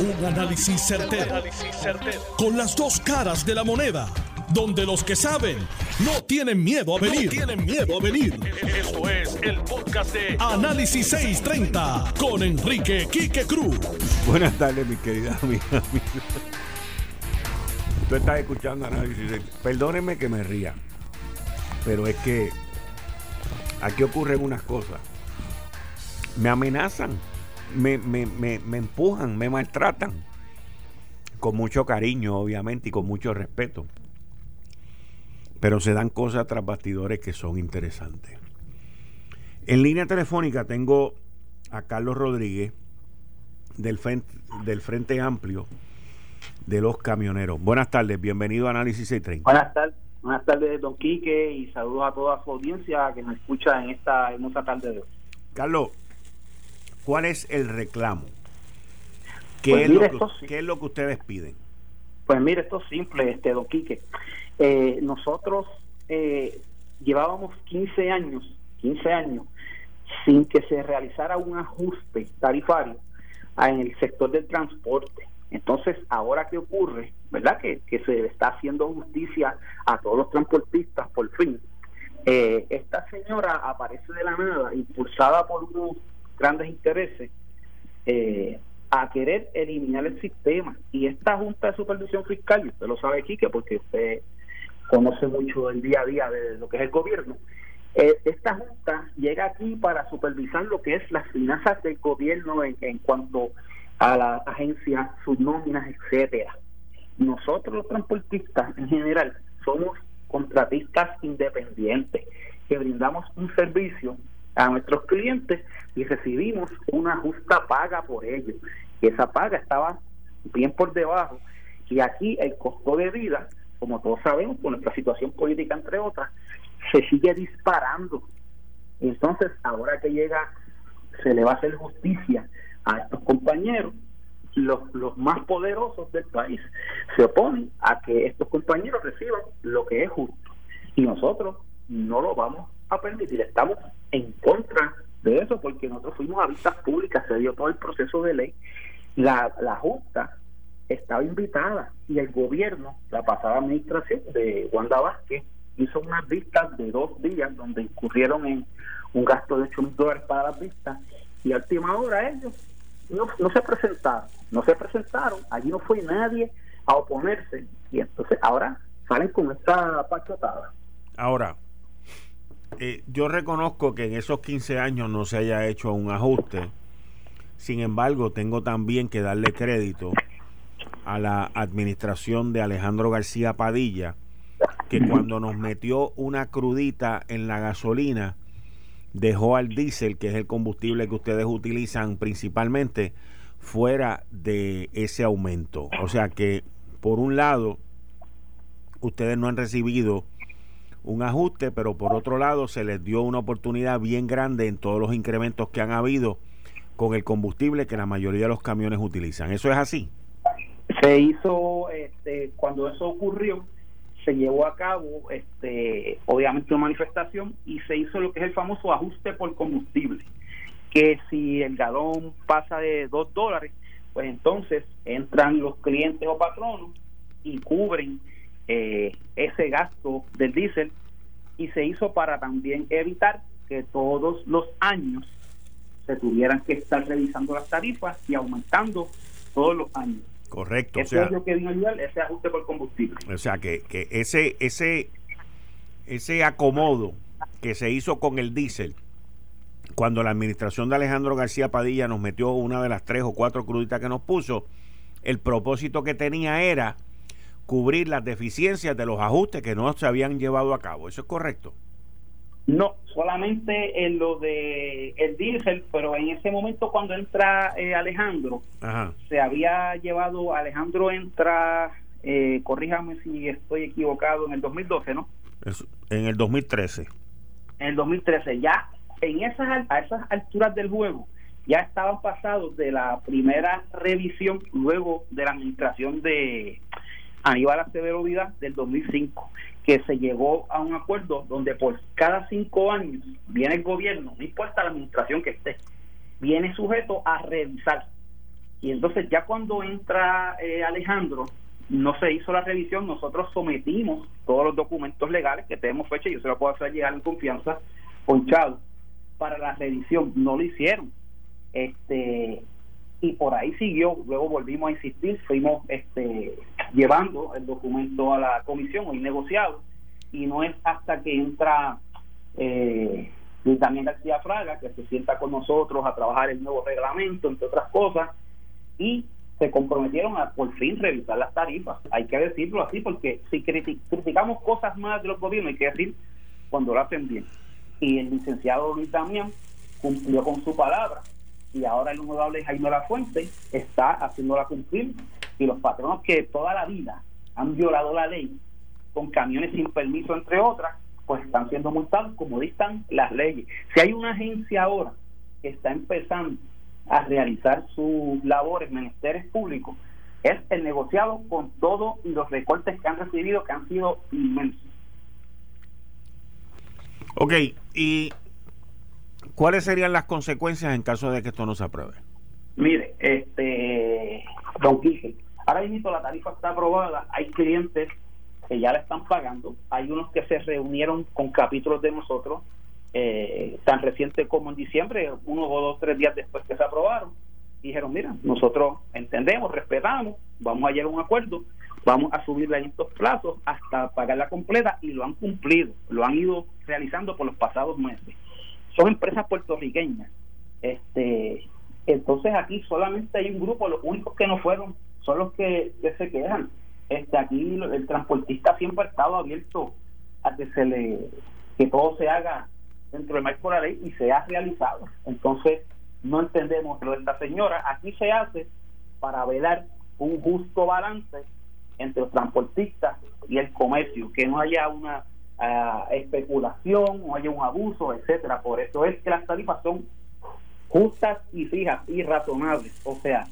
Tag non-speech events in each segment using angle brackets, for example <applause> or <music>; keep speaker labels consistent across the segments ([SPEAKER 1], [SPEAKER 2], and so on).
[SPEAKER 1] Un análisis certero, Con las dos caras de la moneda. Donde los que saben no tienen miedo a venir. tienen miedo a venir. Esto es el podcast de Análisis 630 con Enrique Quique Cruz.
[SPEAKER 2] Buenas tardes, mi querida amiga. Tú estás escuchando Análisis. Perdónenme que me ría. Pero es que aquí ocurren unas cosas. Me amenazan me, me, me, me empujan, me maltratan. Con mucho cariño, obviamente, y con mucho respeto. Pero se dan cosas tras bastidores que son interesantes. En línea telefónica tengo a Carlos Rodríguez del Frente, del Frente Amplio de los Camioneros. Buenas tardes, bienvenido a Análisis 630.
[SPEAKER 3] Buenas tardes, buenas tardes, don Quique, y saludos a toda su audiencia que nos escucha en esta hermosa tarde de hoy.
[SPEAKER 2] Carlos, ¿Cuál es el reclamo? ¿Qué,
[SPEAKER 3] pues
[SPEAKER 2] es, lo que, es, lo que, ustedes piden?
[SPEAKER 3] Pues mire, esto es simple, este, don Quique. Eh, nosotros eh, llevábamos 15 años, 15 años, sin que se realizara un ajuste tarifario en el sector del transporte. Entonces, ahora que ocurre, ¿verdad? Que, que se está haciendo justicia a todos los transportistas por fin. Eh, esta señora aparece de la nada, impulsada por unos grandes intereses eh, a querer eliminar el sistema. Y esta Junta de Supervisión Fiscal, y usted lo sabe, Quique, porque usted conoce mucho el día a día de lo que es el gobierno, eh, esta Junta llega aquí para supervisar lo que es las finanzas del gobierno en, cuanto a las agencias, sus nóminas, etcétera. Nosotros los transportistas en general somos contratistas independientes que brindamos un servicio a nuestros clientes y recibimos una justa paga por ello. Y esa paga estaba bien por debajo. Y aquí el costo de vida, como todos sabemos, por nuestra situación política, entre otras, se sigue disparando. Entonces, ahora que llega, se le va a hacer justicia a estos compañeros. Los, los más poderosos del país se oponen a que estos compañeros reciban lo que es justo. Y nosotros no lo vamos a permitir. Estamos en contra de eso porque nosotros fuimos a vistas públicas, se dio todo el proceso de ley. La, la Junta estaba invitada y el gobierno, la pasada administración de Wanda Vázquez, hizo unas vistas de dos días donde incurrieron en un gasto de 8 mil dólares para las vistas y a última hora ellos no, no se presentaron, no se presentaron, allí no fue nadie a oponerse y entonces ahora salen con esta pachotada.
[SPEAKER 2] Ahora, eh, yo reconozco que en esos 15 años no se haya hecho un ajuste. Sin embargo, tengo también que darle crédito a la administración de Alejandro García Padilla, que cuando nos metió una crudita en la gasolina, dejó al diésel, que es el combustible que ustedes utilizan principalmente, fuera de ese aumento. O sea que, por un lado, ustedes no han recibido un ajuste, pero por otro lado se les dio una oportunidad bien grande en todos los incrementos que han habido con el combustible que la mayoría de los camiones utilizan. ¿Eso es así?
[SPEAKER 3] Se hizo, este, cuando eso ocurrió, se llevó a cabo, este, obviamente, una manifestación y se hizo lo que es el famoso ajuste por combustible, que si el galón pasa de 2 dólares, pues entonces entran los clientes o patronos y cubren eh, ese gasto del diésel y se hizo para también evitar que todos los años se tuvieran que estar revisando las tarifas y aumentando todos los años.
[SPEAKER 2] Correcto.
[SPEAKER 3] Eso es lo que vino a ese ajuste por combustible.
[SPEAKER 2] O sea, que, que ese, ese, ese acomodo que se hizo con el diésel, cuando la administración de Alejandro García Padilla nos metió una de las tres o cuatro cruditas que nos puso, el propósito que tenía era cubrir las deficiencias de los ajustes que no se habían llevado a cabo. ¿Eso es correcto?
[SPEAKER 3] No, solamente en lo de el diésel, pero en ese momento cuando entra eh, Alejandro, se había llevado, Alejandro entra, eh, corríjame si estoy equivocado, en el 2012, ¿no?
[SPEAKER 2] en el 2013.
[SPEAKER 3] En el 2013, ya en esas, a esas alturas del juego, ya estaban pasados de la primera revisión luego de la administración de Aníbal Acevedo Vida del 2005, que se llegó a un acuerdo donde por cada cinco años viene el gobierno, no importa la administración que esté, viene sujeto a revisar Y entonces ya cuando entra eh, Alejandro, no se hizo la revisión, nosotros sometimos todos los documentos legales que tenemos fecha, yo se lo puedo hacer llegar en confianza, ponchado, para la revisión, no lo hicieron. Este y por ahí siguió, luego volvimos a insistir, fuimos este llevando el documento a la comisión hoy negociado y no es hasta que entra eh, también García Fraga que se sienta con nosotros a trabajar el nuevo reglamento entre otras cosas y se comprometieron a por fin revisar las tarifas. Hay que decirlo así porque si criticamos cosas más de los gobiernos hay que decir cuando lo hacen bien. Y el licenciado Luis Damián cumplió con su palabra y ahora el honorable Jaime La Fuente está haciéndola cumplir y los patronos que toda la vida han violado la ley con camiones sin permiso, entre otras, pues están siendo multados como dictan las leyes. Si hay una agencia ahora que está empezando a realizar sus labores, menesteres públicos, es el negociado con todos los recortes que han recibido, que han sido inmensos.
[SPEAKER 2] Ok, y ¿cuáles serían las consecuencias en caso de que esto no se apruebe?
[SPEAKER 3] Mire, este, don Quique, ahora mismo la tarifa está aprobada, hay clientes que ya la están pagando, hay unos que se reunieron con capítulos de nosotros, eh, tan reciente como en diciembre, unos o dos, tres días después que se aprobaron, dijeron, mira, nosotros entendemos, respetamos, vamos a llegar a un acuerdo, vamos a subirla en estos plazos hasta pagarla completa y lo han cumplido, lo han ido realizando por los pasados meses. Son empresas puertorriqueñas. Este, entonces aquí solamente hay un grupo, los únicos que no fueron son los que, se quejan. Este, aquí el transportista siempre ha estado abierto a que se le que todo se haga dentro del marco de la ley y se ha realizado. Entonces, no entendemos lo de esta señora. Aquí se hace para velar un justo balance entre los transportistas y el comercio, que no haya una ah, especulación, no haya un abuso, etcétera. Por eso es que las tarifas son justas y fijas y razonables. O sea,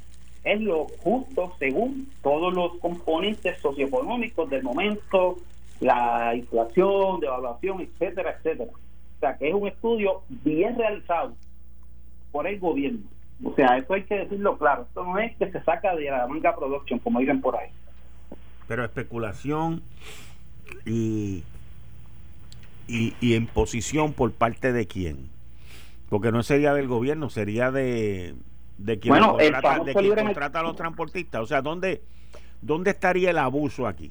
[SPEAKER 3] es lo justo según todos los componentes socioeconómicos del momento, la inflación, devaluación, etcétera, etcétera. O sea, que es un estudio bien realizado por el gobierno. O sea, eso hay que decirlo claro. Esto no es que se saca de la manga production, como dicen por ahí.
[SPEAKER 2] Pero especulación y, y, y imposición por parte de quién? Porque no sería del gobierno, sería de, de quien, contrata, de quien contrata a los transportistas. O sea, ¿dónde, ¿dónde estaría el abuso aquí?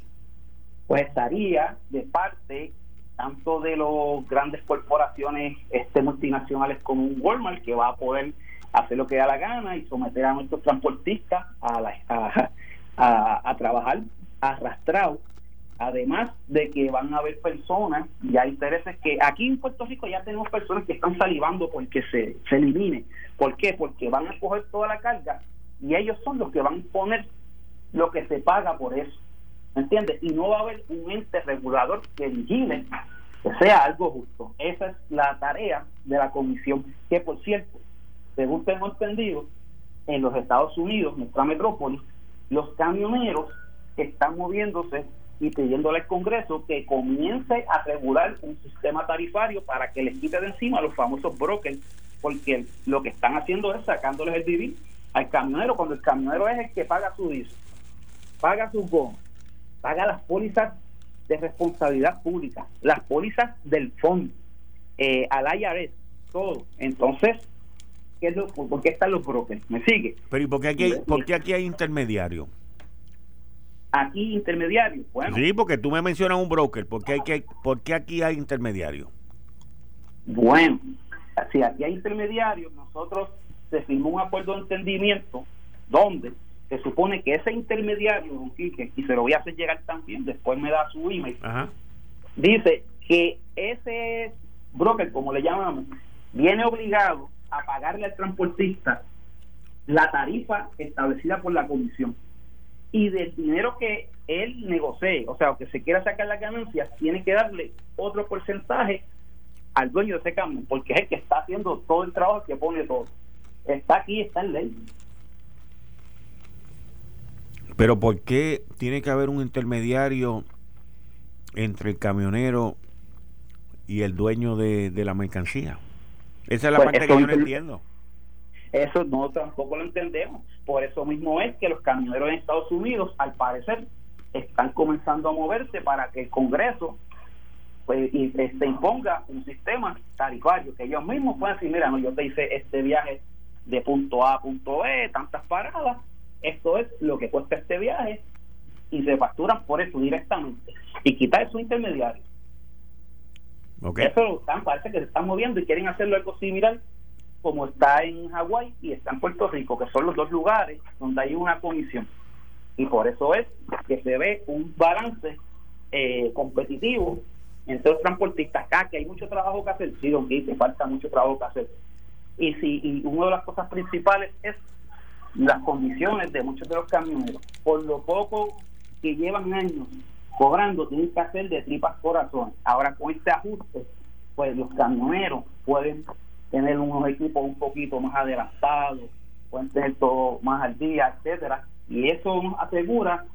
[SPEAKER 3] Pues estaría de parte tanto de los grandes corporaciones este multinacionales como un Walmart que va a poder hacer lo que da la gana y someter a nuestros transportistas a, a, a, a trabajar arrastrados además de que van a haber personas y hay intereses que aquí en Puerto Rico ya tenemos personas que están salivando porque se, se elimine. ¿Por qué? Porque van a coger toda la carga y ellos son los que van a poner lo que se paga por eso. ¿Me entiendes? Y no va a haber un ente regulador que vigile que sea algo justo. Esa es la tarea de la comisión, que por cierto, según tengo entendido, en los Estados Unidos, nuestra metrópoli, los camioneros están moviéndose y pidiéndole al Congreso que comience a regular un sistema tarifario para que les quite de encima los famosos brokers, porque lo que están haciendo es sacándoles el vivir al camionero, cuando el camionero es el que paga su diesel, paga sus gomas, paga las pólizas de responsabilidad pública, las pólizas del fondo, eh, al IRS, todo. Entonces, ¿qué es lo, ¿por qué están los brokers? ¿Me sigue?
[SPEAKER 2] Pero ¿y por qué aquí hay, por qué aquí hay intermediarios?
[SPEAKER 3] aquí intermediario. Bueno,
[SPEAKER 2] sí, porque tú me mencionas un broker. ¿Por qué, hay que, ¿por qué aquí hay intermediario?
[SPEAKER 3] Bueno, si aquí hay intermediarios, nosotros se firmó un acuerdo de entendimiento donde se supone que ese intermediario, don Quique, y se lo voy a hacer llegar también, después me da su email, dice que ese broker, como le llamamos, viene obligado a pagarle al transportista la tarifa establecida por la comisión. Y del dinero que él negocie, o sea, o que se quiera sacar las ganancias, tiene que darle otro porcentaje al dueño de ese cambio, porque es el que está haciendo todo el trabajo, que pone todo. Está aquí, está en ley.
[SPEAKER 2] Pero ¿por qué tiene que haber un intermediario entre el camionero y el dueño de, la mercancía? Esa es la pues parte que yo no entiendo.
[SPEAKER 3] Eso no, tampoco lo entendemos Por eso mismo es que los camioneros en Estados Unidos, al parecer, están comenzando a moverse para que el Congreso pues, y, se este, imponga un sistema tarifario, que ellos mismos puedan decir, mira, no, yo te hice este viaje de punto A a punto B, tantas paradas, esto es lo que cuesta este viaje, y se facturan por eso directamente, y quitar esos intermediarios. Okay. Eso están, parece que se están moviendo y quieren hacerlo algo similar como está en Hawái y está en Puerto Rico, que son los dos lugares donde hay una comisión. Y por eso es que se ve un balance eh, competitivo entre los transportistas. Acá que hay mucho trabajo que hacer, sí, don falta mucho trabajo que hacer. Y, si, y una de las cosas principales es las condiciones de muchos de los camioneros. Por lo poco que llevan años cobrando, tienen que hacer de tripas corazón. Ahora con este ajuste, pues los camioneros pueden tener unos equipos un poquito más adelantados, pueden tener todo más al día, etcétera, y eso nos asegura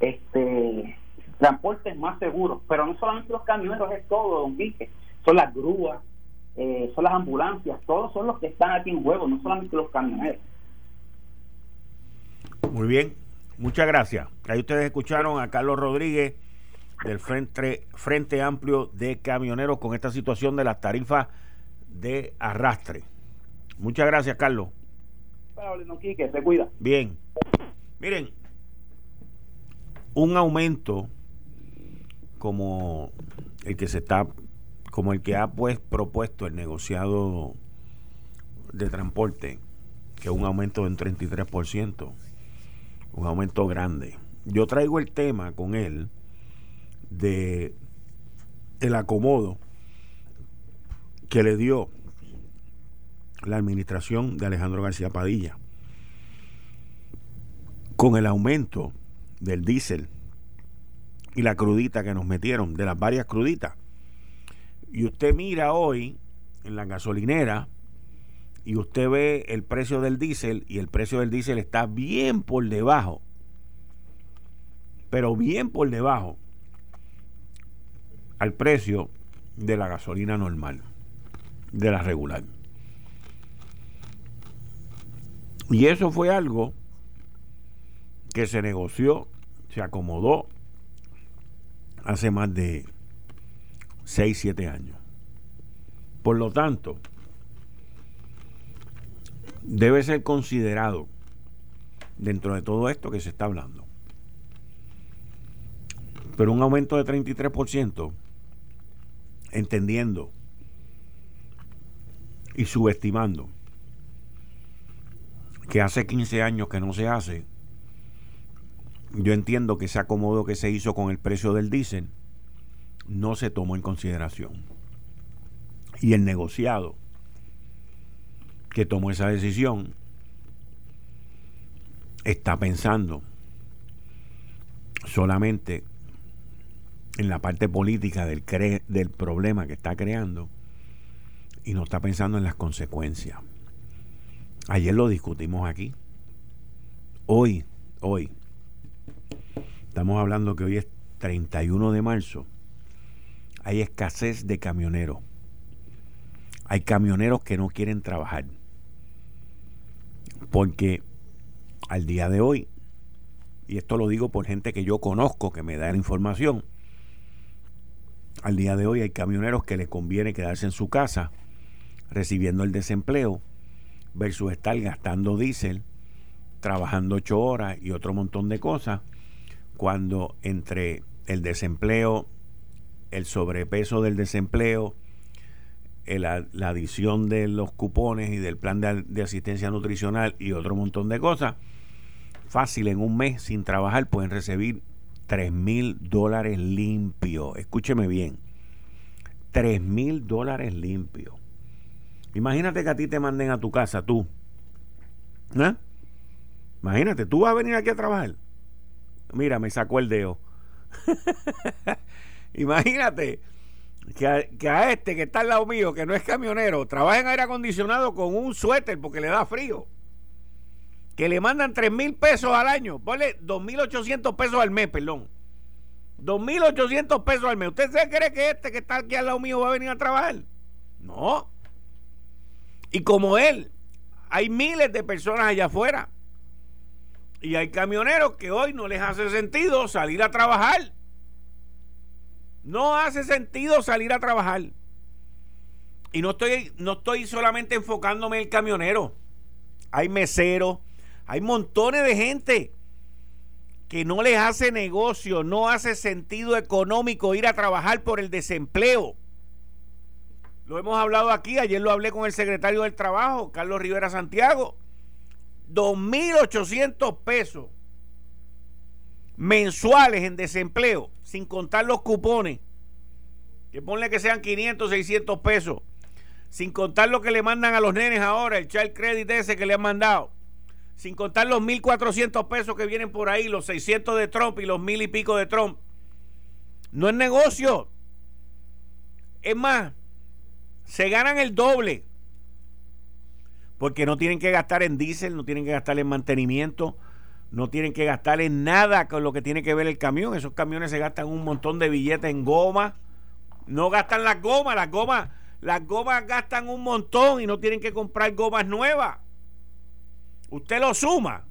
[SPEAKER 3] este transportes más seguros, pero no solamente los camioneros, es todo, don Quique, son las grúas, eh, son las ambulancias, todos son los que están aquí en juego, no solamente los camioneros.
[SPEAKER 2] Muy bien, muchas gracias. Ahí ustedes escucharon a Carlos Rodríguez del Frente, Frente Amplio de Camioneros con esta situación de las tarifas de arrastre. Muchas gracias, Carlos.
[SPEAKER 3] se cuida.
[SPEAKER 2] Bien. Miren, un aumento como el que se está, como el que ha pues propuesto el negociado de transporte, que es un aumento de un 33%, un aumento grande. Yo traigo el tema con él de el acomodo que le dio la administración de Alejandro García Padilla con el aumento del diésel y la crudita que nos metieron, de las varias cruditas. Y usted mira hoy en la gasolinera y usted ve el precio del diésel y el precio del diésel está bien por debajo, pero bien por debajo al precio de la gasolina normal, de la regular. Y eso fue algo que se negoció, se acomodó hace más de 6, 7 años. Por lo tanto, debe ser considerado dentro de todo esto que se está hablando. Pero un aumento de 33%, entendiendo y subestimando que hace 15 años que no se hace, yo entiendo que ese acomodo que se hizo con el precio del diésel no se tomó en consideración. Y el negociado que tomó esa decisión está pensando solamente en la parte política del, del problema que está creando y no está pensando en las consecuencias. Ayer lo discutimos aquí. Hoy, hoy, Estamos hablando que hoy es 31 de marzo. Hay escasez de camioneros. Hay camioneros que no quieren trabajar. Porque al día de hoy, y esto lo digo por gente que yo conozco, que me da la información, al día de hoy hay camioneros que les conviene quedarse en su casa recibiendo el desempleo versus estar gastando diésel, trabajando ocho horas y otro montón de cosas cuando entre el desempleo, el sobrepeso del desempleo, la, adición de los cupones y del plan de, asistencia nutricional y otro montón de cosas, fácil en un mes sin trabajar pueden recibir 3 mil dólares limpios. Escúcheme bien, 3 mil dólares limpios. Imagínate que a ti te manden a tu casa, tú. ¿Eh? Imagínate, tú vas a venir aquí a trabajar. Mira, me sacó el dedo. <laughs> Imagínate que a, este que está al lado mío, que no es camionero, trabaja en aire acondicionado con un suéter porque le da frío. Que le mandan 3 mil pesos al año. Ponle 2.800 pesos al mes, perdón. 2.800 pesos al mes. ¿Usted se cree que este que está aquí al lado mío va a venir a trabajar? No. Y como él, hay miles de personas allá afuera Y hay camioneros que hoy no les hace sentido salir a trabajar. No hace sentido salir a trabajar. Y no estoy, no estoy solamente enfocándome en el camionero. Hay meseros, hay montones de gente que no les hace negocio, no hace sentido económico ir a trabajar por el desempleo. Lo hemos hablado aquí, ayer lo hablé con el secretario del Trabajo, Carlos Rivera Santiago. 2.800 pesos mensuales en desempleo, sin contar los cupones. Que ponle que sean 500, 600 pesos. Sin contar lo que le mandan a los nenes ahora, el child credit ese que le han mandado sin contar los 1.400 pesos que vienen por ahí, los 600 de Trump y los mil y pico de Trump. No es negocio. Es más, se ganan el doble. Porque no tienen que gastar en diésel, no tienen que gastar en mantenimiento, no tienen que gastar en nada con lo que tiene que ver el camión. Esos camiones se gastan un montón de billetes en goma. No gastan las gomas, las gomas, las gomas gastan un montón y no tienen que comprar gomas nuevas. Usted lo suma.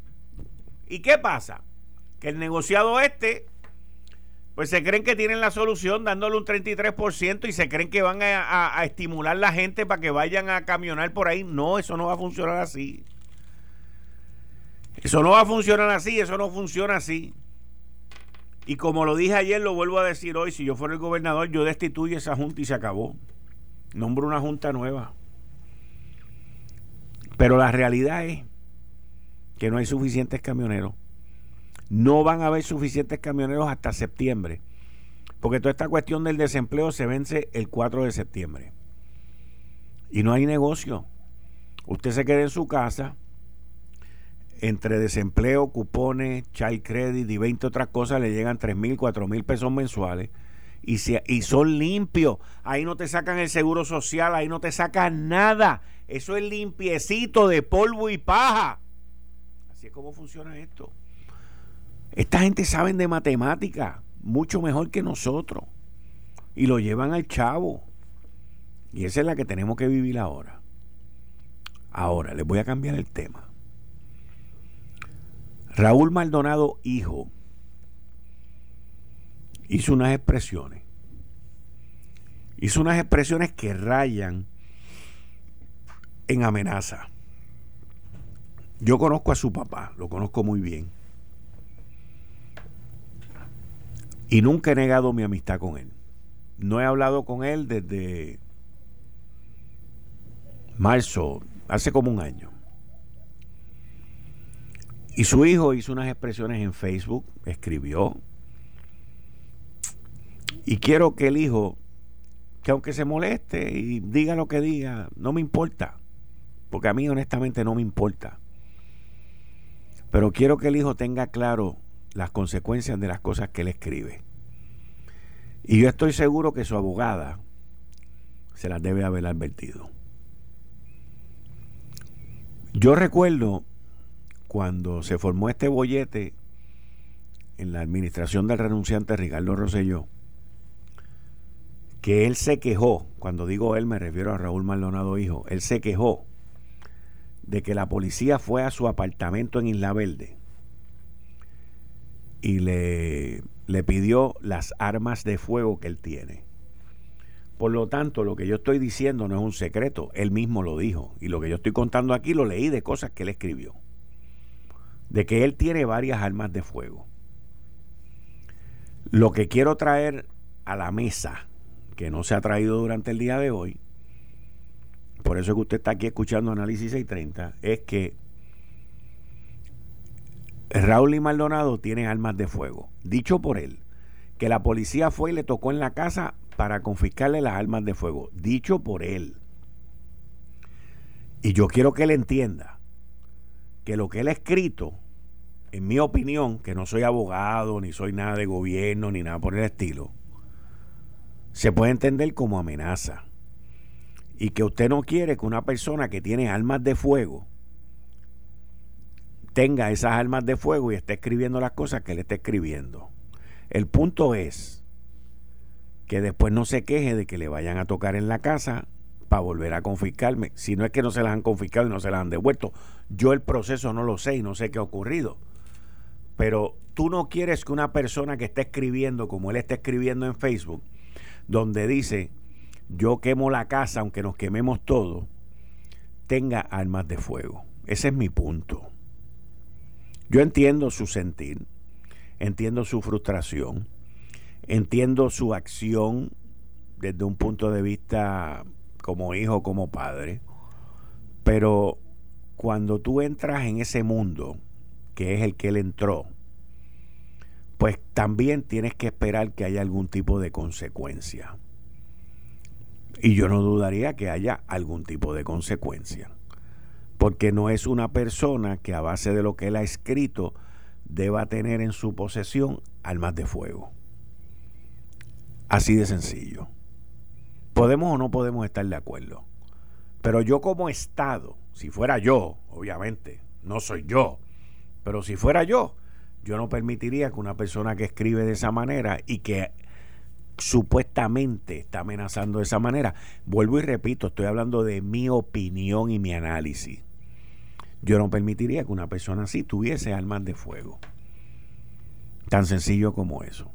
[SPEAKER 2] ¿Y qué pasa? Que el negociado este, pues se creen que tienen la solución dándole un 33% y se creen que van a, a estimular la gente para que vayan a camionar por ahí. No, eso no va a funcionar así. Eso no va a funcionar así, eso no funciona así. Y como lo dije ayer, lo vuelvo a decir hoy, si yo fuera el gobernador, yo destituyo esa junta y se acabó. Nombro una junta nueva. Pero la realidad es que no hay suficientes camioneros. No van a haber suficientes camioneros hasta septiembre. Porque toda esta cuestión del desempleo se vence el 4 de septiembre. Y no hay negocio. Usted se queda en su casa entre desempleo, cupones, child credit y 20 otras cosas, le llegan 3 mil, 4 mil pesos mensuales y, y son limpios. Ahí no te sacan el seguro social, ahí no te sacan nada. Eso es limpiecito de polvo y paja. Así es como funciona esto. Esta gente sabe de matemática mucho mejor que nosotros. Y lo llevan al chavo. Y esa es la que tenemos que vivir ahora. Ahora, les voy a cambiar el tema. Raúl Maldonado, hijo, hizo unas expresiones. Hizo unas expresiones que rayan en amenaza. Yo conozco a su papá, lo conozco muy bien. Y nunca he negado mi amistad con él. No he hablado con él desde marzo, hace como un año. Y su hijo hizo unas expresiones en Facebook, escribió. Y quiero que el hijo, que aunque se moleste y diga lo que diga, no me importa. Porque a mí honestamente no me importa. Pero quiero que el hijo tenga claro las consecuencias de las cosas que él escribe. Y yo estoy seguro que su abogada se las debe haber advertido. Yo recuerdo cuando se formó este bollete en la administración del renunciante Ricardo Rosselló, que él se quejó, cuando digo él me refiero a Raúl Maldonado Hijo, él se quejó de que la policía fue a su apartamento en Isla Verde y le, le pidió las armas de fuego que él tiene. Por lo tanto, lo que yo estoy diciendo no es un secreto, él mismo lo dijo. Y lo que yo estoy contando aquí lo leí de cosas que él escribió. De que él tiene varias armas de fuego. Lo que quiero traer a la mesa, que no se ha traído durante el día de hoy, por eso es que usted está aquí escuchando Análisis 630, es que Raúl y Maldonado tienen armas de fuego. Dicho por él, que la policía fue y le tocó en la casa para confiscarle las armas de fuego. Dicho por él. Y yo quiero que él entienda que lo que él ha escrito, en mi opinión, que no soy abogado, ni soy nada de gobierno, ni nada por el estilo, se puede entender como amenaza y que usted no quiere que una persona que tiene armas de fuego tenga esas armas de fuego y esté escribiendo las cosas que él está escribiendo. El punto es que después no se queje de que le vayan a tocar en la casa para volver a confiscarme. Si no es que no se las han confiscado y no se las han devuelto. Yo el proceso no lo sé y no sé qué ha ocurrido. Pero tú no quieres que una persona que esté escribiendo como él está escribiendo en Facebook, donde dice, yo quemo la casa aunque nos quememos todo, tenga armas de fuego. Ese es mi punto. Yo entiendo su sentir, entiendo su frustración, entiendo su acción desde un punto de vista como hijo, como padre, pero cuando tú entras en ese mundo, que es el que él entró, pues también tienes que esperar que haya algún tipo de consecuencia. Y yo no dudaría que haya algún tipo de consecuencia. Porque no es una persona que a base de lo que él ha escrito deba tener en su posesión armas de fuego. Así de sencillo. Podemos o no podemos estar de acuerdo. Pero yo como Estado, si fuera yo, obviamente, no soy yo, pero si fuera yo, yo no permitiría que una persona que escribe de esa manera y que supuestamente está amenazando de esa manera, vuelvo y repito, estoy hablando de mi opinión y mi análisis. Yo no permitiría que una persona así tuviese armas de fuego. Tan sencillo como eso.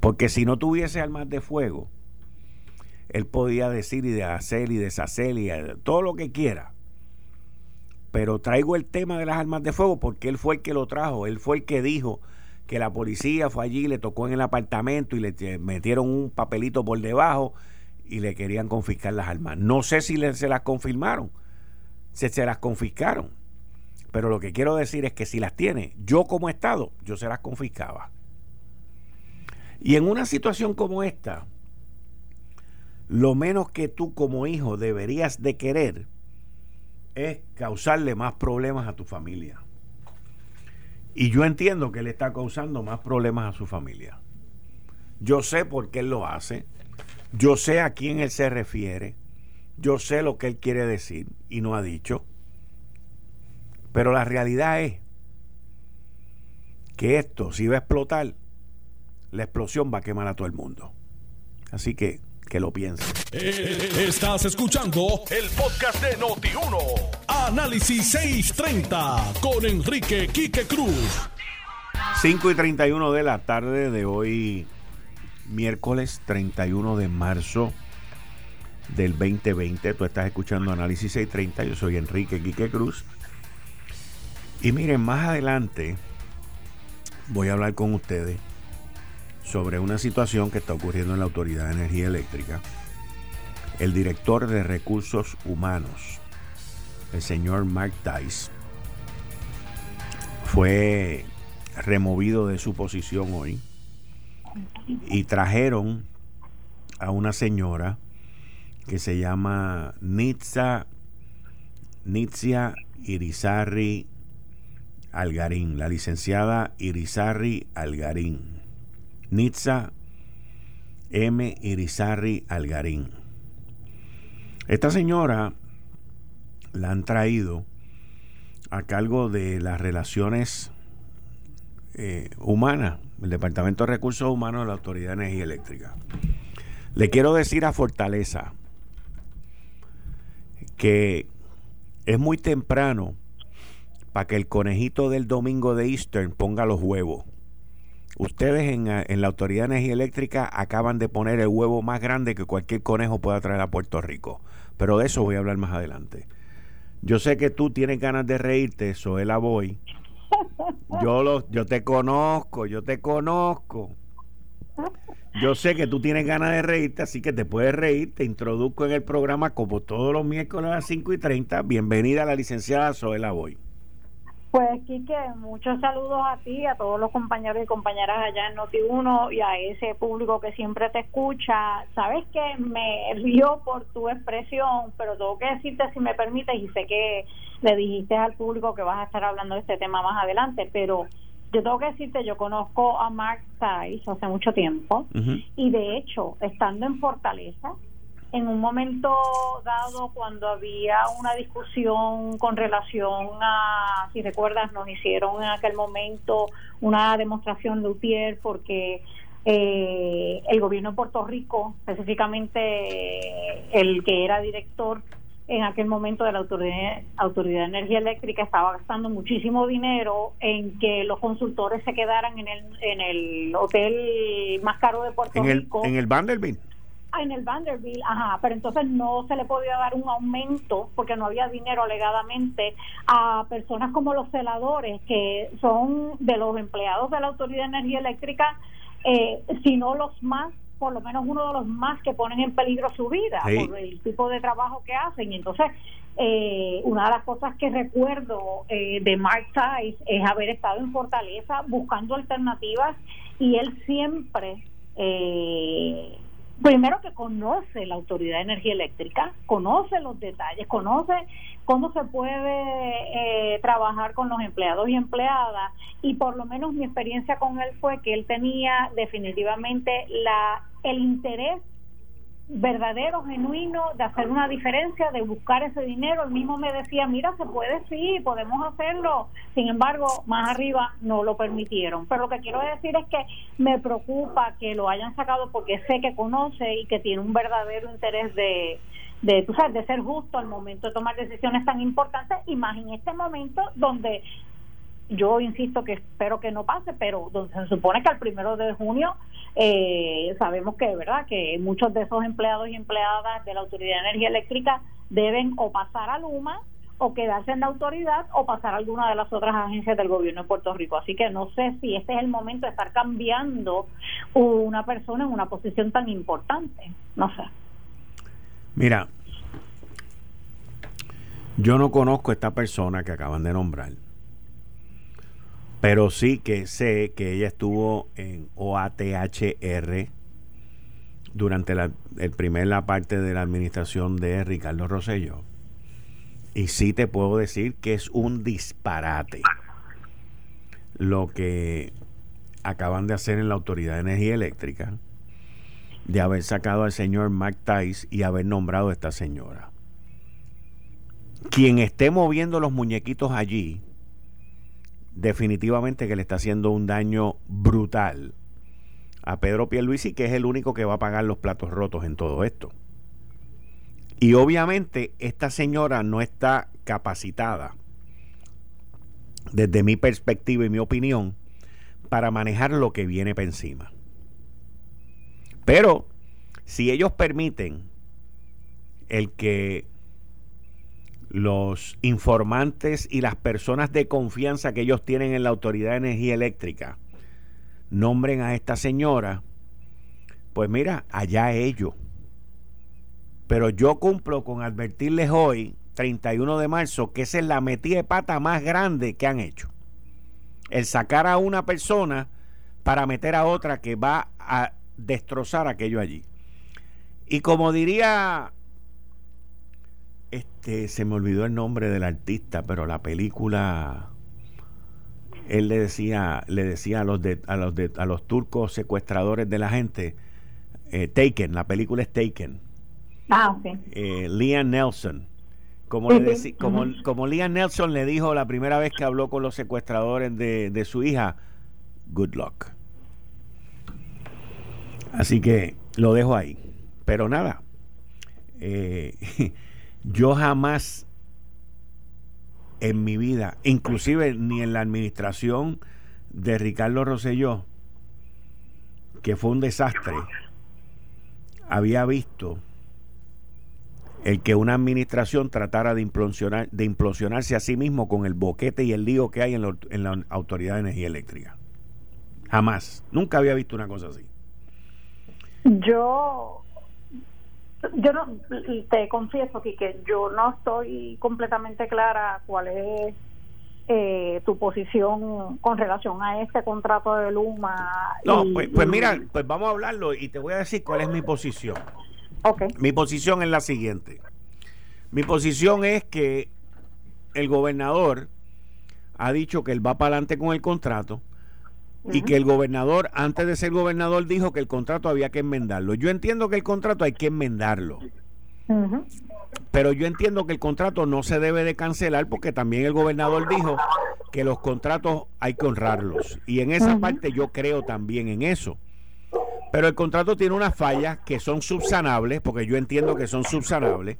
[SPEAKER 2] Porque si no tuviese armas de fuego, él podía decir y hacer y deshacer y todo lo que quiera. Pero traigo el tema de las armas de fuego porque él fue el que lo trajo, él fue el que dijo que la policía fue allí, le tocó en el apartamento y le metieron un papelito por debajo y le querían confiscar las armas. No sé si se las confirmaron, si se las confiscaron. Pero lo que quiero decir es que si las tiene, yo como Estado, yo se las confiscaba. Y en una situación como esta, lo menos que tú como hijo deberías de querer es causarle más problemas a tu familia. Y yo entiendo que él está causando más problemas a su familia. Yo sé por qué él lo hace. Yo sé a quién él se refiere. Yo sé lo que él quiere decir y no ha dicho. Pero la realidad es que esto, si va a explotar, la explosión va a quemar a todo el mundo. Así que que lo piensen.
[SPEAKER 1] Eh, estás escuchando el podcast de Noti1. Análisis 630 con Enrique Quique Cruz.
[SPEAKER 2] 5 y 31 de la tarde de hoy, miércoles 31 de marzo del 2020. Tú estás escuchando Análisis 630. Yo soy Enrique Quique Cruz. Y miren, más adelante voy a hablar con ustedes sobre una situación que está ocurriendo en la Autoridad de Energía Eléctrica. El director de Recursos Humanos, el señor Mark Tice, fue removido de su posición hoy y trajeron a una señora que se llama Nitza Nitzia Irizarri Algarín, la licenciada Irizarri Algarín. Nitza M. Irizarri Algarín. Esta señora la han traído a cargo de las relaciones eh, humanas, el Departamento de Recursos Humanos de la Autoridad de Energía Eléctrica. Le quiero decir a Fortaleza que es muy temprano para que el conejito del domingo de Eastern ponga los huevos. Ustedes en, la Autoridad de Energía Eléctrica acaban de poner el huevo más grande que cualquier conejo pueda traer a Puerto Rico. Pero de eso voy a hablar más adelante. Yo sé que tú tienes ganas de reírte, Soela Boy. Yo, lo, yo te conozco, yo te conozco. Yo sé que tú tienes ganas de reírte, así que te puedes reír. Te introduzco en el programa como todos los miércoles a las 5 y 30. Bienvenida a la licenciada Soela Boy.
[SPEAKER 4] Pues Quique, muchos saludos a ti, a todos los compañeros y compañeras allá en Noti1 y a ese público que siempre te escucha. Sabes que me río por tu expresión, pero tengo que decirte si me permites y sé que le dijiste al público que vas a estar hablando de este tema más adelante, pero yo tengo que decirte, yo conozco a Mark Tice hace mucho tiempo y de hecho, estando en Fortaleza, en un momento dado cuando había una discusión con relación a, si recuerdas, nos hicieron en aquel momento una demostración de UTIER porque eh, el gobierno de Puerto Rico, específicamente el que era director, en aquel momento de la autoridad, autoridad de energía eléctrica estaba gastando muchísimo dinero en que los consultores se quedaran en el, en el hotel más caro de Puerto Rico.
[SPEAKER 2] en el Vanderbilt
[SPEAKER 4] ah, en el Vanderbilt, ajá, pero entonces no se le podía dar un aumento porque no había dinero alegadamente a personas como los celadores, que son de los empleados de la Autoridad de Energía Eléctrica, eh, sino los más por lo menos uno de los más que ponen en peligro su vida por el tipo de trabajo que hacen. Y entonces, eh, una de las cosas que recuerdo eh, de Mark Tice es haber estado en Fortaleza buscando alternativas y él siempre, eh, primero que conoce la Autoridad de Energía Eléctrica, conoce los detalles, conoce cómo se puede eh, trabajar con los empleados y empleadas y por lo menos mi experiencia con él fue que él tenía definitivamente la el interés verdadero, genuino de hacer una diferencia, de buscar ese dinero. Él mismo me decía, mira, se puede, sí, podemos hacerlo. Sin embargo, más arriba no lo permitieron. Pero lo que quiero decir es que me preocupa que lo hayan sacado porque sé que conoce y que tiene un verdadero interés de, de, tú sabes, de ser justo al momento de tomar decisiones tan importantes y más en este momento donde yo insisto que espero que no pase, pero donde se supone que al primero de junio eh, sabemos que verdad que muchos de esos empleados y empleadas de la Autoridad de Energía Eléctrica deben o pasar a Luma o quedarse en la autoridad o pasar a alguna de las otras agencias del gobierno de Puerto Rico. Así que no sé si este es el momento de estar cambiando una persona en una posición tan importante. No sé.
[SPEAKER 2] Mira, yo no conozco a esta persona que acaban de nombrar, pero sí que sé que ella estuvo en OATHR durante la el primer la parte de la administración de Ricardo Rosello. Y sí te puedo decir que es un disparate lo que acaban de hacer en la Autoridad de Energía Eléctrica de haber sacado al señor Mark Tice y haber nombrado a esta señora. Quien esté moviendo los muñequitos allí, definitivamente que le está haciendo un daño brutal a Pedro Pierluisi, que es el único que va a pagar los platos rotos en todo esto. Y obviamente esta señora no está capacitada, desde mi perspectiva y mi opinión, para manejar lo que viene para encima. Pero si ellos permiten el que los informantes y las personas de confianza que ellos tienen en la Autoridad de Energía Eléctrica nombren a esta señora, pues mira, allá ellos. Pero yo cumplo con advertirles hoy, 31 de marzo, que esa es la metida de pata más grande que han hecho. El sacar a una persona para meter a otra que va a destrozar aquello allí. Y como diría, este, se me olvidó el nombre del artista, pero la película, él le decía, le decía a los de, a los de, a los turcos secuestradores de la gente, eh, Taken, la película es Taken.
[SPEAKER 4] Ah,
[SPEAKER 2] eh, Liam Nelson. Como, le como, como Liam Nelson le dijo la primera vez que habló con los secuestradores de, de su hija, good luck. Así que lo dejo ahí. Pero nada, eh, <laughs> yo jamás en mi vida, inclusive ni en la administración de Ricardo Rosselló, que fue un desastre, había visto el que una administración tratara de implosionar, de implosionarse a sí mismo con el boquete y el lío que hay en la Autoridad de Energía Eléctrica. Jamás. Nunca había visto una cosa así.
[SPEAKER 4] Yo, yo no, te confieso que yo no estoy completamente clara cuál es eh, tu posición con relación a este contrato de Luma.
[SPEAKER 2] No, pues, pues, mira, pues vamos a hablarlo y te voy a decir cuál es mi posición.
[SPEAKER 4] Okay.
[SPEAKER 2] Mi posición es la siguiente. Mi posición es que el gobernador ha dicho que él va para adelante con el contrato y que el gobernador, antes de ser gobernador, dijo que el contrato había que enmendarlo. Yo entiendo que el contrato hay que enmendarlo. Pero yo entiendo que el contrato no se debe de cancelar porque también el gobernador dijo que los contratos hay que honrarlos. Y en esa parte yo creo también en eso. Pero el contrato tiene unas fallas que son subsanables, porque yo entiendo que son subsanables,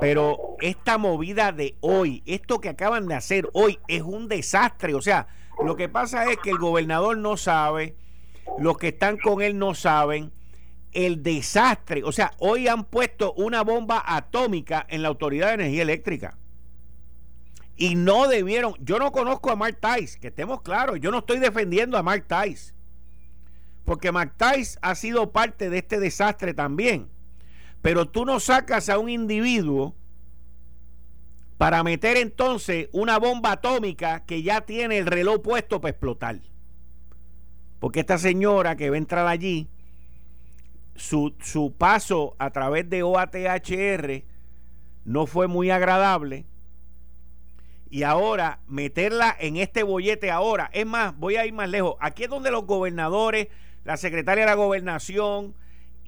[SPEAKER 2] Pero esta movida de hoy, esto que acaban de hacer hoy, es un desastre. O sea, lo que pasa es que el gobernador no sabe, los que están con él no saben el desastre. O sea, hoy han puesto una bomba atómica en la Autoridad de Energía Eléctrica. Y no debieron, yo no conozco a Mark Tice, que estemos claros, yo no estoy defendiendo a Mark Tice. Porque Mark Tice ha sido parte de este desastre también. Pero tú no sacas a un individuo para meter entonces una bomba atómica que ya tiene el reloj puesto para explotar. Porque esta señora que va a entrar allí, su, su paso a través de OATHR no fue muy agradable. Y ahora meterla en este bollete ahora. Es más, voy a ir más lejos. Aquí es donde los gobernadores, la secretaria de la gobernación,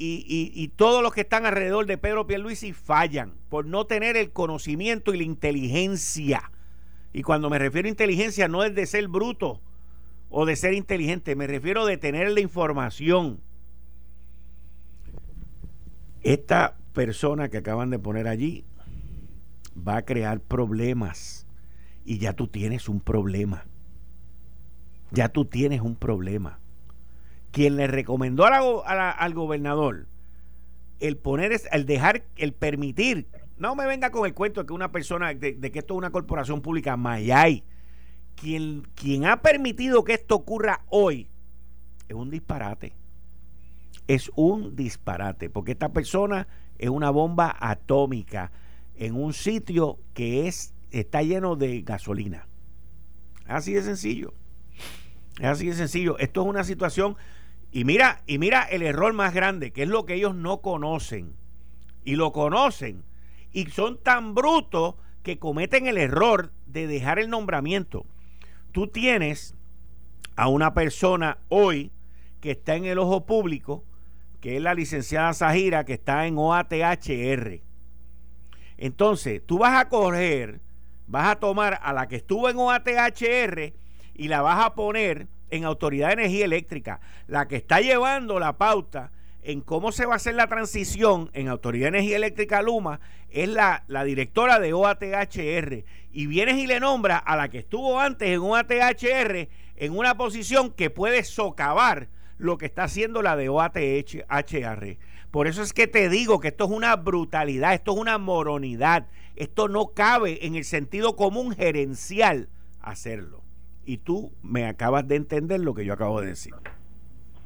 [SPEAKER 2] y, todos los que están alrededor de Pedro Pierluisi fallan por no tener el conocimiento y la inteligencia. Y cuando me refiero a inteligencia no es de ser bruto o de ser inteligente, me refiero de tener la información. Esta persona que acaban de poner allí va a crear problemas y ya tú tienes un problema. Ya tú tienes un problema quien le recomendó al gobernador el poner, el dejar, el permitir, no me venga con el cuento de que una persona, de, que esto es una corporación pública, Mayay, quien, quien ha permitido que esto ocurra hoy, es un disparate. Es un disparate, porque esta persona es una bomba atómica en un sitio que es, está lleno de gasolina. Así de sencillo. Es así de sencillo. Esto es una situación y mira, y mira el error más grande, que es lo que ellos no conocen. Y lo conocen. Y son tan brutos que cometen el error de dejar el nombramiento. Tú tienes a una persona hoy que está en el ojo público, que es la licenciada Zahira, que está en OATHR. Entonces, tú vas a coger, vas a tomar a la que estuvo en OATHR y la vas a poner en Autoridad de Energía Eléctrica, la que está llevando la pauta en cómo se va a hacer la transición en Autoridad de Energía Eléctrica Luma, es la, directora de OATHR. Y vienes y le nombra a la que estuvo antes en OATHR en una posición que puede socavar lo que está haciendo la de OATHR. Por eso es que te digo que esto es una brutalidad, esto es una moronidad, esto no cabe en el sentido común gerencial hacerlo y tú me acabas de entender lo que yo acabo de decir.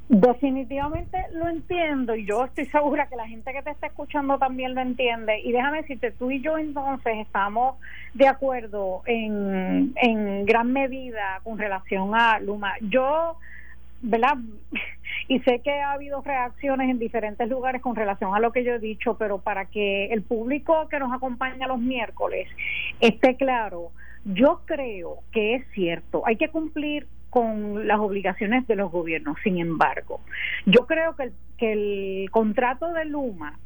[SPEAKER 4] Definitivamente lo entiendo y yo estoy segura que la gente que te está escuchando también lo entiende. Y déjame decirte, tú y yo entonces estamos de acuerdo en, en gran medida con relación a Luma. Yo, ¿verdad? <laughs> Y sé que ha habido reacciones en diferentes lugares con relación a lo que yo he dicho, pero para que el público que nos acompaña los miércoles esté claro, yo creo que es cierto, hay que cumplir con las obligaciones de los gobiernos. Sin embargo, yo creo que el, que el contrato de Luma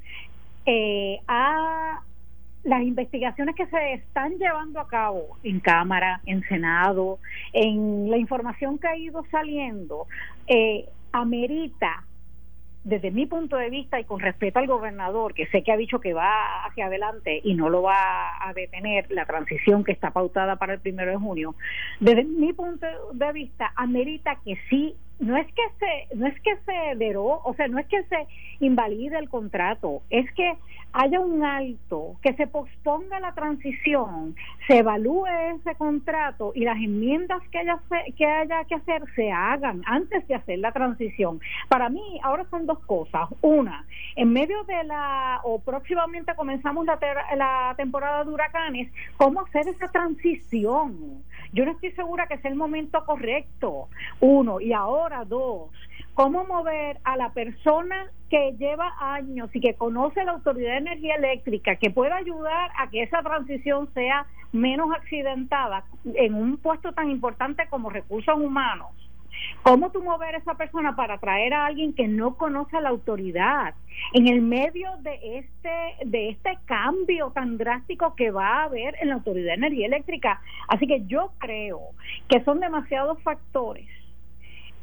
[SPEAKER 4] eh, a las investigaciones que se están llevando a cabo en Cámara, en Senado, en la información que ha ido saliendo, eh, amerita desde mi punto de vista y con respeto al gobernador, que sé que ha dicho que va hacia adelante y no lo va a detener la transición que está pautada para el primero de junio, desde mi punto de vista amerita que sí no es que se no es que se deró, o sea, no es que se invalide el contrato, es que haya un alto, que se posponga la transición, se evalúe ese contrato y las enmiendas que haya que haya que hacer se hagan antes de hacer la transición. Para mí ahora son dos cosas. Una, en medio de la o próximamente comenzamos la, la temporada de huracanes, ¿cómo hacer esa transición? Yo no estoy segura que sea el momento correcto. Uno, y ahora dos, ¿cómo mover a la persona que lleva años y que conoce la Autoridad de Energía Eléctrica, que pueda ayudar a que esa transición sea menos accidentada en un puesto tan importante como recursos humanos? ¿Cómo tú mover a esa persona para traer a alguien que no conoce a la autoridad en el medio de este de este cambio tan drástico que va a haber en la Autoridad de Energía Eléctrica? Así que yo creo que son demasiados factores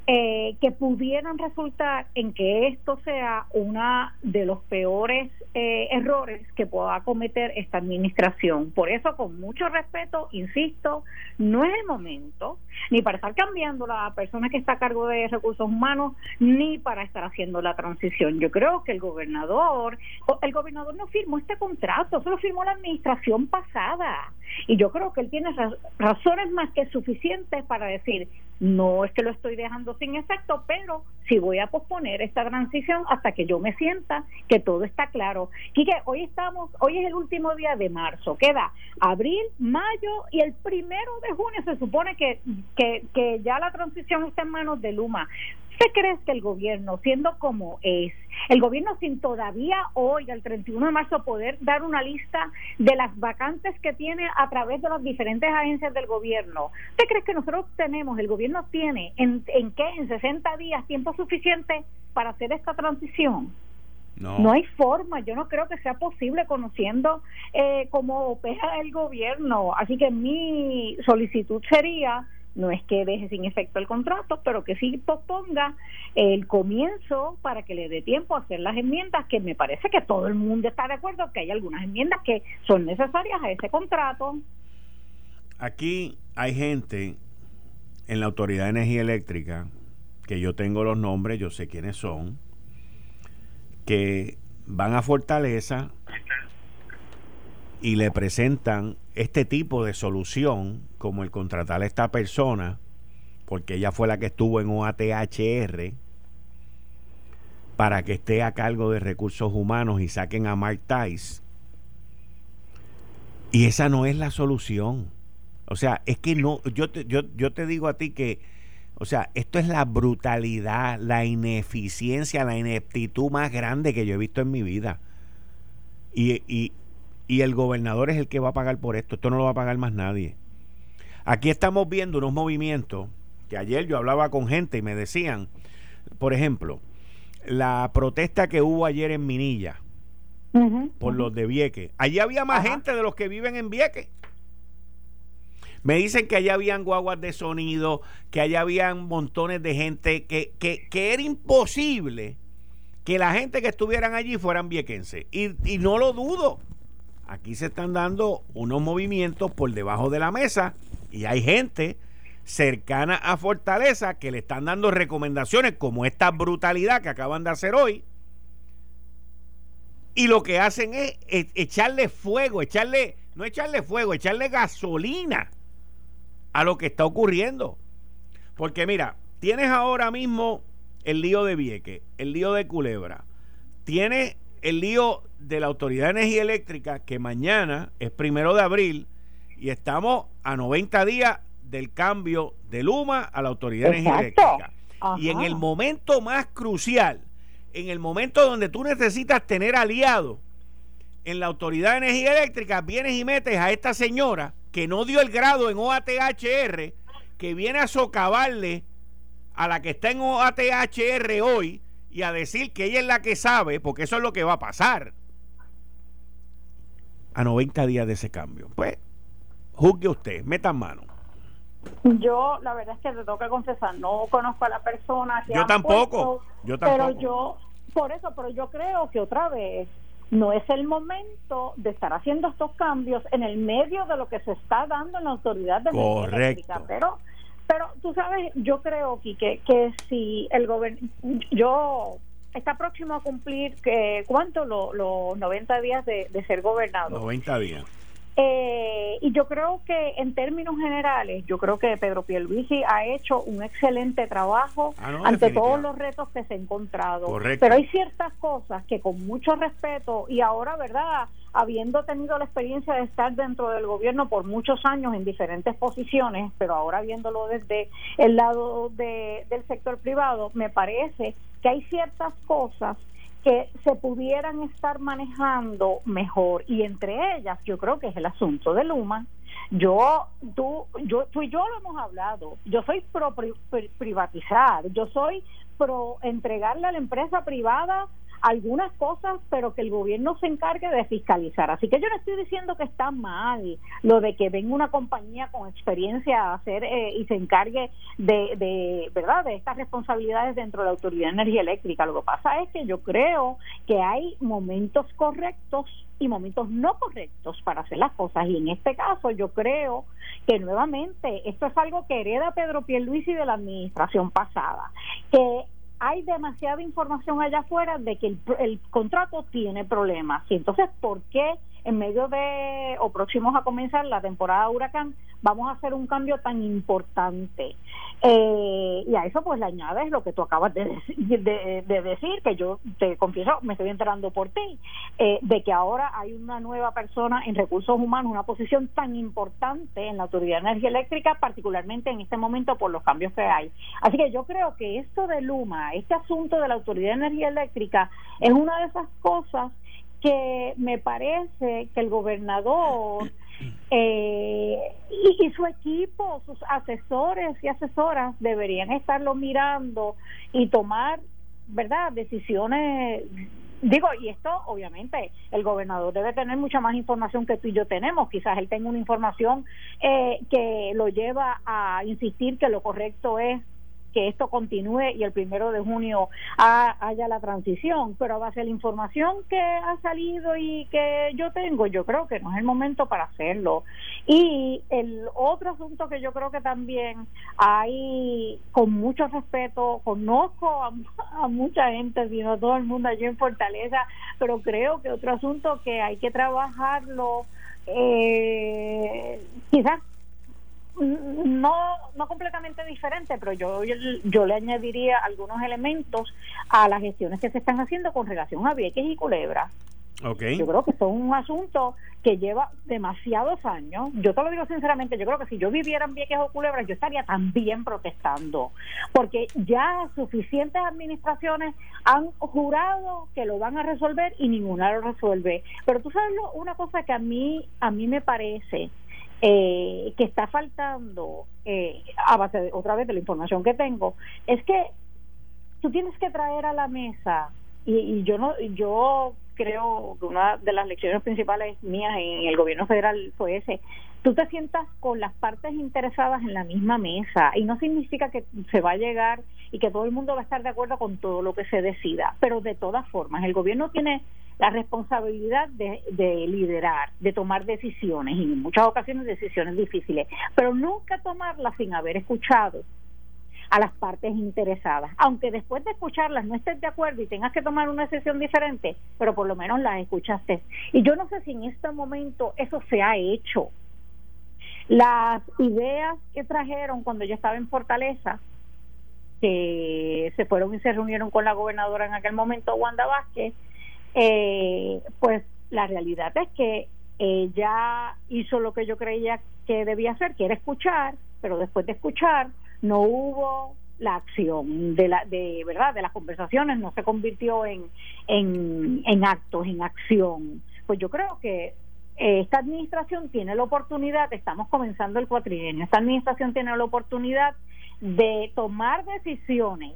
[SPEAKER 4] eh, que pudieran resultar en que esto sea una de los peores eh, errores que pueda cometer esta administración. Por eso, con mucho respeto, insisto, no es el momento ni para estar cambiando la persona que está a cargo de recursos humanos, ni para estar haciendo la transición. Yo creo que el gobernador, el gobernador no firmó este contrato, eso lo firmó la administración pasada. Y yo creo que él tiene razones más que suficientes para decir, no es que lo estoy dejando sin efecto, pero si voy a posponer esta transición hasta que yo me sienta que todo está claro. Quique, hoy estamos, hoy es el último día de marzo, queda abril, mayo y el primero de junio se supone que, que, que ya la transición está en manos de Luma. ¿Usted cree que el gobierno, siendo como es, el gobierno sin todavía hoy, el 31 de marzo, poder dar una lista de las vacantes que tiene a través de las diferentes agencias del gobierno, ¿usted cree que nosotros tenemos, el gobierno tiene, en, en qué, en 60 días, tiempo suficiente para hacer esta transición? No. no hay forma, yo no creo que sea posible conociendo eh, cómo opera el gobierno. Así que mi solicitud sería no es que deje sin efecto el contrato, pero que sí posponga el comienzo para que le dé tiempo a hacer las enmiendas, que me parece que todo el mundo está de acuerdo que hay algunas enmiendas que son necesarias a ese contrato.
[SPEAKER 2] Aquí hay gente en la Autoridad de Energía Eléctrica, que yo tengo los nombres, yo sé quiénes son, que van a Fortaleza y le presentan este tipo de solución, como el contratar a esta persona, porque ella fue la que estuvo en OATHR, para que esté a cargo de recursos humanos y saquen a Mark Tice. Y esa no es la solución. O sea, es que no, yo te, yo, yo te digo a ti que, o sea, esto es la brutalidad, la ineficiencia, la ineptitud más grande que yo he visto en mi vida. Y, y, y el gobernador es el que va a pagar por esto. Esto no lo va a pagar más nadie. Aquí estamos viendo unos movimientos que ayer yo hablaba con gente y me decían, por ejemplo, la protesta que hubo ayer en Minilla por los de Vieque. Allí había más gente de los que viven en Vieque. Me dicen que allá habían guaguas de sonido, que allá habían montones de gente, que, que, que era imposible que la gente que estuvieran allí fueran viequenses. Y, y no lo dudo. Aquí se están dando unos movimientos por debajo de la mesa y hay gente cercana a Fortaleza que le están dando recomendaciones como esta brutalidad que acaban de hacer hoy. Y lo que hacen es echarle fuego, echarle, no echarle fuego, echarle gasolina a lo que está ocurriendo. Porque mira, tienes ahora mismo el lío de Vieque, el lío de Culebra, tienes el lío de la Autoridad de Energía Eléctrica, que mañana es primero de abril y estamos a 90 días del cambio de Luma a la Autoridad de Energía Eléctrica. Y en el momento más crucial, en el momento donde tú necesitas tener aliado en la Autoridad de Energía Eléctrica, vienes y metes a esta señora que no dio el grado en OATHR, que viene a socavarle a la que está en OATHR hoy y a decir que ella es la que sabe, porque eso es lo que va a pasar a 90 días de ese cambio. Pues, juzgue usted, meta mano.
[SPEAKER 4] Yo, la verdad es que te tengo que confesar, no conozco a la persona. Que
[SPEAKER 2] yo tampoco, yo tampoco.
[SPEAKER 4] Pero yo, por eso, pero yo creo que otra vez no es el momento de estar haciendo estos cambios en el medio de lo que se está dando en la autoridad de
[SPEAKER 2] Correcto.
[SPEAKER 4] Pero pero tú sabes, yo creo, Quique, que si el gobierno, yo está próximo a cumplir, que ¿cuánto? Los 90 días de, ser gobernador.
[SPEAKER 2] 90 días.
[SPEAKER 4] Eh, y yo creo que en términos generales, yo creo que Pedro Pierluisi ha hecho un excelente trabajo ah, ante todos los retos que se ha encontrado. Pero hay ciertas cosas que con mucho respeto y ahora, ¿verdad? Habiendo tenido la experiencia de estar dentro del gobierno por muchos años en diferentes posiciones, pero ahora viéndolo desde el lado de, del sector privado, me parece que hay ciertas cosas que se pudieran estar manejando mejor y entre ellas yo creo que es el asunto de Luma. Yo, tú, yo, tú y yo lo hemos hablado. Yo soy pro privatizar, yo soy pro entregarle a la empresa privada algunas cosas, pero que el gobierno se encargue de fiscalizar. Así que yo no estoy diciendo que está mal lo de que venga una compañía con experiencia a hacer eh, y se encargue de, de, ¿verdad?, de estas responsabilidades dentro de la Autoridad de Energía Eléctrica. Lo que pasa es que yo creo que hay momentos correctos y momentos no correctos para hacer las cosas. Y en este caso yo creo que nuevamente esto es algo que hereda Pedro Pierluisi de la administración pasada, que hay demasiada información allá afuera de que el, el contrato tiene problemas. Y entonces, ¿por qué en medio de o próximos a comenzar la temporada de huracán vamos a hacer un cambio tan importante. Eh, y a eso pues le añades lo que tú acabas de, de, decir, que yo te confieso, me estoy enterando por ti, eh, de que ahora hay una nueva persona en recursos humanos, una posición tan importante en la Autoridad de Energía Eléctrica, particularmente en este momento por los cambios que hay. Así que yo creo que esto de Luma, este asunto de la Autoridad de Energía Eléctrica, es una de esas cosas que me parece que el gobernador <laughs> eh, y, su equipo, sus asesores y asesoras deberían estarlo mirando y tomar, ¿verdad?, decisiones. Digo, y esto obviamente el gobernador debe tener mucha más información que tú y yo tenemos. Quizás él tenga una información eh, que lo lleva a insistir que lo correcto es que esto continúe y el primero de junio haya la transición, pero a base de la información que ha salido y que yo tengo, yo creo que no es el momento para hacerlo. Y el otro asunto que yo creo que también hay, con mucho respeto, conozco a, <laughs> mucha gente, sino todo el mundo allí en Fortaleza, pero creo que otro asunto que hay que trabajarlo, eh, quizás no no completamente diferente, pero yo, yo le añadiría algunos elementos a las gestiones que se están haciendo con relación a Vieques y Culebra.
[SPEAKER 2] Okay.
[SPEAKER 4] Yo creo que son un asunto que lleva demasiados años. Yo te lo digo sinceramente, yo creo que si yo viviera en Vieques o Culebra, yo estaría también protestando, porque ya suficientes administraciones han jurado que lo van a resolver y ninguna lo resuelve. Pero tú sabes una cosa que a mí a mí me parece eh, que está faltando, eh, a base de, otra vez de la información que tengo, es que tú tienes que traer a la mesa, y, yo no, yo creo que una de las lecciones principales mías en el gobierno federal fue ese, tú te sientas con las partes interesadas en la misma mesa y no significa que se va a llegar y que todo el mundo va a estar de acuerdo con todo lo que se decida, pero de todas formas el gobierno tiene la responsabilidad de, liderar, de tomar decisiones, y en muchas ocasiones decisiones difíciles, pero nunca tomarlas sin haber escuchado a las partes interesadas, aunque después de escucharlas no estés de acuerdo y tengas que tomar una decisión diferente, pero por lo menos las escuchaste. Y yo no sé si en este momento eso se ha hecho. Las ideas que trajeron cuando yo estaba en Fortaleza, que se fueron y se reunieron con la gobernadora en aquel momento, Wanda Vázquez, eh, pues la realidad es que ella hizo lo que yo creía que debía hacer, que era escuchar, pero después de escuchar no hubo la acción de la de verdad de las conversaciones no se convirtió en, en, en actos en acción. Pues yo creo que esta administración tiene la oportunidad estamos comenzando el cuatrienio esta administración tiene la oportunidad de tomar decisiones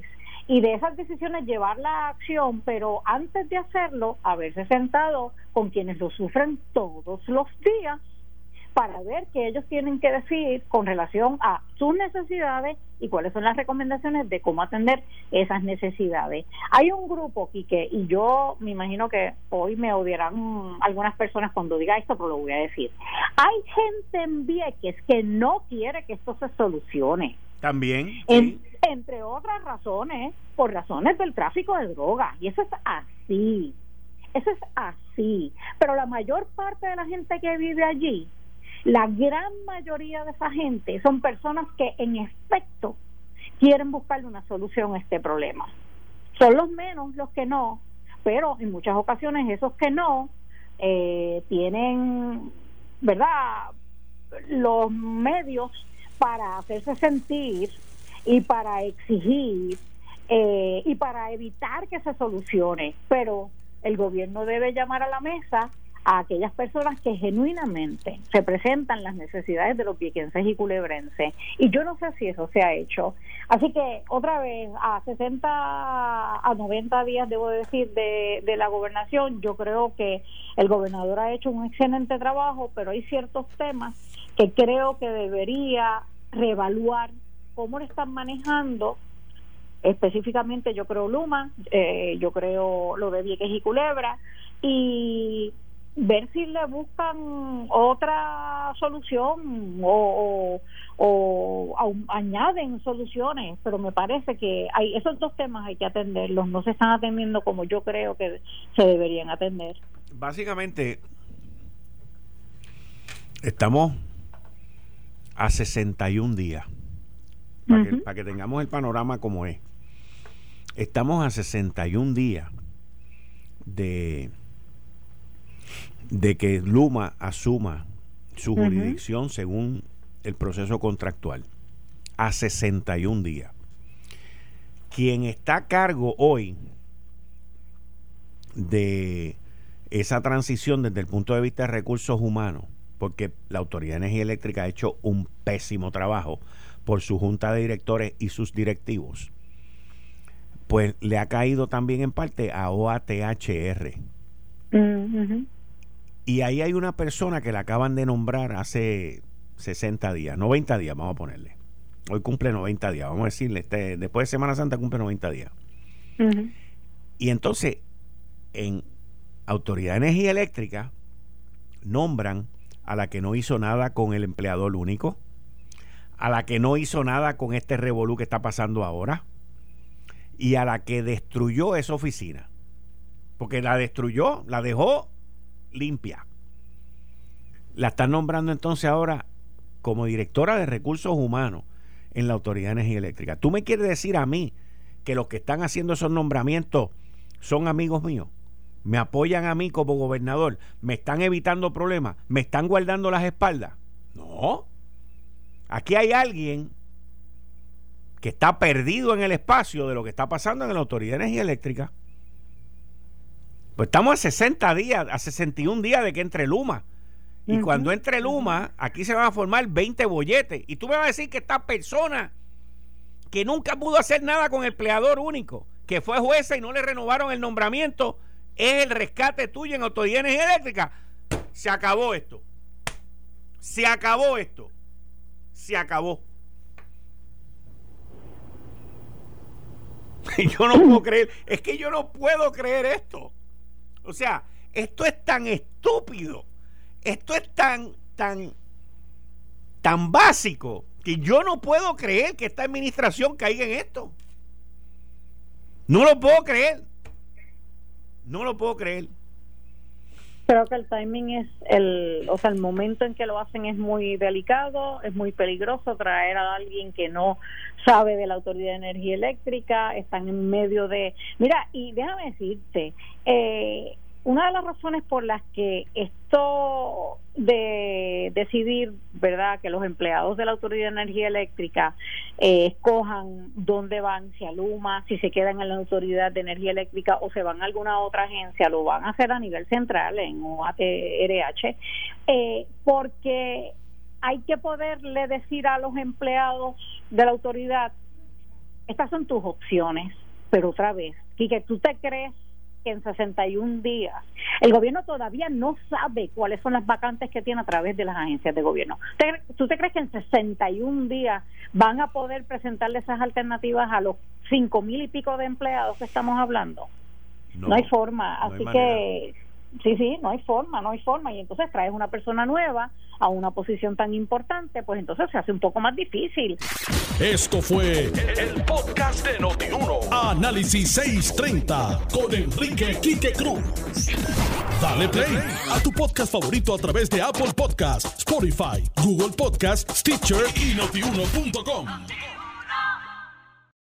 [SPEAKER 4] y de esas decisiones llevar la acción, pero antes de hacerlo, haberse sentado con quienes lo sufren todos los días para ver qué ellos tienen que decir con relación a sus necesidades y cuáles son las recomendaciones de cómo atender esas necesidades. Hay un grupo, Quique, y yo me imagino que hoy me odiarán algunas personas cuando diga esto, pero lo voy a decir. Hay gente en Vieques que no quiere que esto se solucione.
[SPEAKER 2] También
[SPEAKER 4] entre otras razones, por razones del tráfico de drogas. Y eso es así. Eso es así. Pero la mayor parte de la gente que vive allí, la gran mayoría de esa gente son personas que en efecto quieren buscarle una solución a este problema. Son los menos los que no, pero en muchas ocasiones esos que no eh, tienen, ¿verdad?, los medios para hacerse sentir y para exigir eh, y para evitar que se solucione. Pero el gobierno debe llamar a la mesa a aquellas personas que genuinamente representan las necesidades de los viequenses y culebrenses. Y yo no sé si eso se ha hecho. Así que, otra vez, a 60, a 90 días, debo decir, de, de la gobernación, yo creo que el gobernador ha hecho un excelente trabajo, pero hay ciertos temas que creo que debería reevaluar cómo lo están manejando específicamente yo creo Luma, eh, yo creo lo de Vieques y Culebra, y ver si le buscan otra solución o, o, añaden soluciones, pero me parece que hay esos dos temas hay que atenderlos, no se están atendiendo como yo creo que se deberían atender.
[SPEAKER 2] Básicamente, estamos a 61 días, para, que, para que tengamos el panorama como es. Estamos a 61 días de de que Luma asuma su jurisdicción según el proceso contractual a 61 días. Quien está a cargo hoy de esa transición desde el punto de vista de recursos humanos, porque la Autoridad de Energía Eléctrica ha hecho un pésimo trabajo por su junta de directores y sus directivos, pues le ha caído también en parte a OATHR. Y ahí hay una persona que la acaban de nombrar hace 60 días, 90 días, vamos a ponerle. Hoy cumple 90 días, vamos a decirle, este, después de Semana Santa cumple 90 días. Y entonces, en Autoridad de Energía Eléctrica, nombran a la que no hizo nada con el empleador único, a la que no hizo nada con este revolú que está pasando ahora, y a la que destruyó esa oficina. Porque la destruyó, la dejó limpia. La están nombrando entonces ahora como directora de recursos humanos en la Autoridad de Energía Eléctrica. ¿Tú me quieres decir a mí que los que están haciendo esos nombramientos son amigos míos? ¿Me apoyan a mí como gobernador? ¿Me están evitando problemas? ¿Me están guardando las espaldas? No. Aquí hay alguien que está perdido en el espacio de lo que está pasando en la Autoridad de Energía Eléctrica. Pues estamos a 60 días, a 61 días de que entre Luma. Y cuando entre Luma, aquí se van a formar 20 bolletes. Y tú me vas a decir que esta persona que nunca pudo hacer nada con el empleador único, que fue jueza y no le renovaron el nombramiento, es el rescate tuyo en Autoridad Eléctrica. Se acabó esto. Se acabó esto. Se acabó. <laughs> yo no puedo creer, es que yo no puedo creer esto. O sea, esto es tan estúpido, esto es tan, tan, tan básico que yo no puedo creer que esta administración caiga en esto. No lo puedo creer. No lo puedo creer.
[SPEAKER 4] Creo que el timing es el, o sea, el momento en que lo hacen es muy delicado, es muy peligroso traer a alguien que no sabe de la Autoridad de Energía Eléctrica, están en medio de... Mira, y déjame decirte, eh, una de las razones por las que esto de decidir, ¿verdad?, que los empleados de la Autoridad de Energía Eléctrica eh, escojan dónde van, si a Luma, si se quedan en la Autoridad de Energía Eléctrica o se van a alguna otra agencia, lo van a hacer a nivel central en OATRH, eh, porque hay que poderle decir a los empleados de la autoridad, estas son tus opciones, pero otra vez, que tú te crees que en 61 días el gobierno todavía no sabe cuáles son las vacantes que tiene a través de las agencias de gobierno. ¿Tú te crees que en 61 días van a poder presentarle esas alternativas a los cinco mil y pico de empleados que estamos hablando? No, hay forma. Así que Sí, sí, no hay forma, no hay forma. Y entonces traes una persona nueva a una posición tan importante, pues entonces se hace un poco más difícil.
[SPEAKER 1] Esto fue el, podcast de Notiuno. Análisis 630 con Enrique Quique Cruz. Dale play a tu podcast favorito a través de Apple Podcasts, Spotify, Google Podcasts, Stitcher y notiuno.com.